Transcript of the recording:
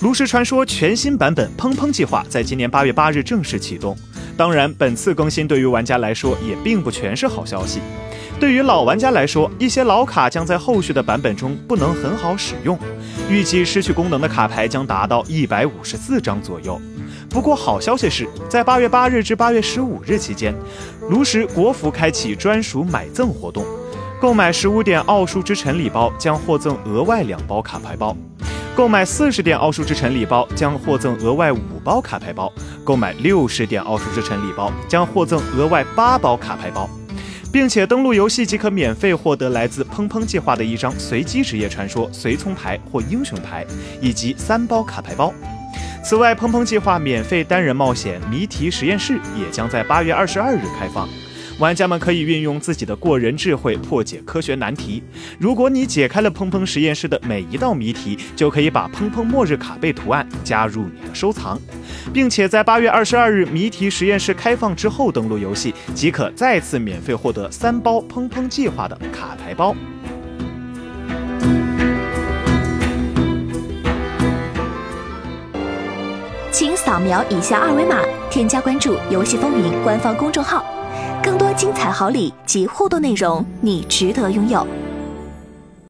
炉石传说全新版本砰砰计划在今年八月八日正式启动。当然，本次更新对于玩家来说也并不全是好消息。对于老玩家来说，一些老卡将在后续的版本中不能很好使用，预计失去功能的卡牌将达到一百五十四张左右。不过好消息是，在八月八日至八月十五日期间，炉石国服开启专属买赠活动，购买十五点奥数之城礼包将获赠额外两包卡牌包。购买四十点奥数之城礼包将获赠额外五包卡牌包，购买六十点奥数之城礼包将获赠额外八包卡牌包，并且登录游戏即可免费获得来自砰砰计划的一张随机职业传说随从牌或英雄牌，以及三包卡牌包。此外，砰砰计划免费单人冒险谜题实验室也将在八月二十二日开放。玩家们可以运用自己的过人智慧破解科学难题。如果你解开了砰砰实验室的每一道谜题，就可以把砰砰末日卡背图案加入你的收藏，并且在八月二十二日谜题实验室开放之后登录游戏，即可再次免费获得三包砰砰计划的卡牌包。请扫描以下二维码，添加关注“游戏风云”官方公众号。更多精彩好礼及互动内容，你值得拥有。